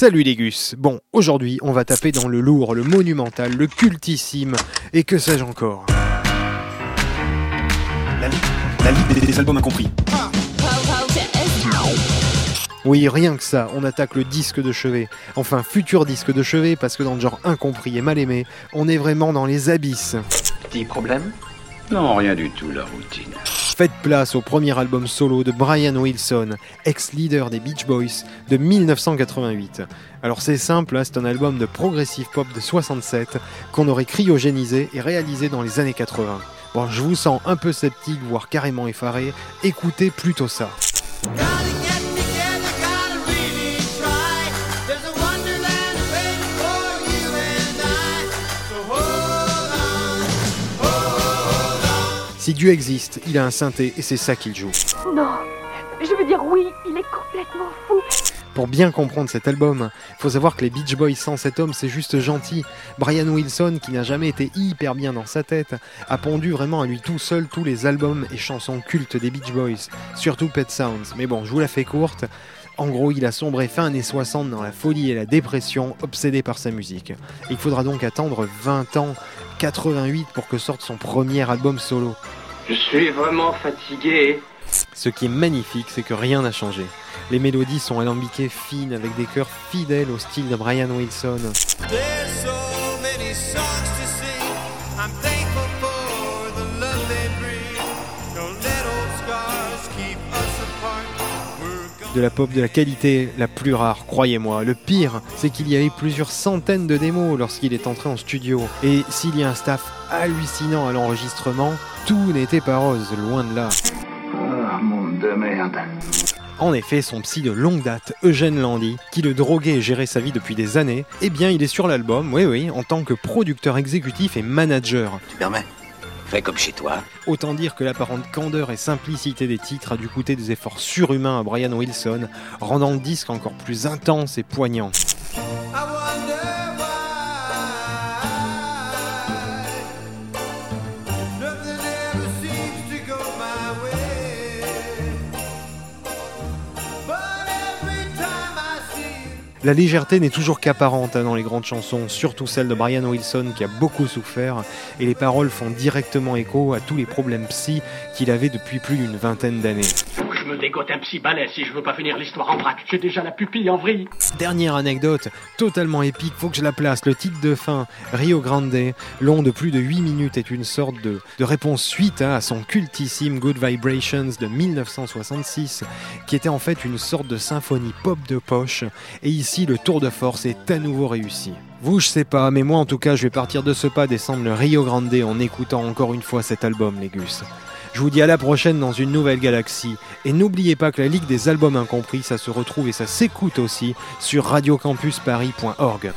Salut les gus Bon, aujourd'hui, on va taper dans le lourd, le monumental, le cultissime, et que sais-je encore? La, la liste des, des albums incompris. Oui, rien que ça, on attaque le disque de chevet. Enfin, futur disque de chevet, parce que dans le genre incompris et mal aimé, on est vraiment dans les abysses. Petit problème Non, rien du tout, la routine. Faites place au premier album solo de Brian Wilson, ex-leader des Beach Boys, de 1988. Alors c'est simple, hein, c'est un album de progressive pop de 67 qu'on aurait cryogénisé et réalisé dans les années 80. Bon, je vous sens un peu sceptique, voire carrément effaré, écoutez plutôt ça. Si Dieu existe, il a un synthé et c'est ça qu'il joue. Non, je veux dire oui, il est complètement fou. Pour bien comprendre cet album, faut savoir que les Beach Boys sans cet homme, c'est juste gentil. Brian Wilson, qui n'a jamais été hyper bien dans sa tête, a pondu vraiment à lui tout seul tous les albums et chansons cultes des Beach Boys, surtout Pet Sounds. Mais bon, je vous la fais courte. En gros, il a sombré fin années 60 dans la folie et la dépression, obsédé par sa musique. Il faudra donc attendre 20 ans, 88, pour que sorte son premier album solo. Je suis vraiment fatigué. Ce qui est magnifique, c'est que rien n'a changé. Les mélodies sont alambiquées fines avec des chœurs fidèles au style de Brian Wilson. Keep us apart. De la pop de la qualité la plus rare, croyez-moi. Le pire, c'est qu'il y avait plusieurs centaines de démos lorsqu'il est entré en studio. Et s'il y a un staff hallucinant à l'enregistrement, tout n'était pas rose, loin de là. Ah, monde de merde. En effet, son psy de longue date, Eugène Landy, qui le droguait et gérait sa vie depuis des années, eh bien il est sur l'album, oui oui, en tant que producteur exécutif et manager. Tu permets? Fais comme chez toi. Autant dire que l'apparente candeur et simplicité des titres a dû coûter des efforts surhumains à Brian Wilson, rendant le disque encore plus intense et poignant. La légèreté n'est toujours qu'apparente hein, dans les grandes chansons, surtout celle de Brian Wilson qui a beaucoup souffert, et les paroles font directement écho à tous les problèmes psy qu'il avait depuis plus d'une vingtaine d'années. Me dégote un psy balai si je veux pas finir l'histoire en vrac. J'ai déjà la pupille en vrille. Dernière anecdote, totalement épique, faut que je la place. Le titre de fin, Rio Grande, long de plus de 8 minutes, est une sorte de, de réponse suite à son cultissime Good Vibrations de 1966, qui était en fait une sorte de symphonie pop de poche. Et ici, le tour de force est à nouveau réussi. Vous, je sais pas, mais moi en tout cas, je vais partir de ce pas descendre le Rio Grande en écoutant encore une fois cet album, les gus. Je vous dis à la prochaine dans une nouvelle galaxie. Et n'oubliez pas que la Ligue des albums incompris, ça se retrouve et ça s'écoute aussi sur radiocampusparis.org.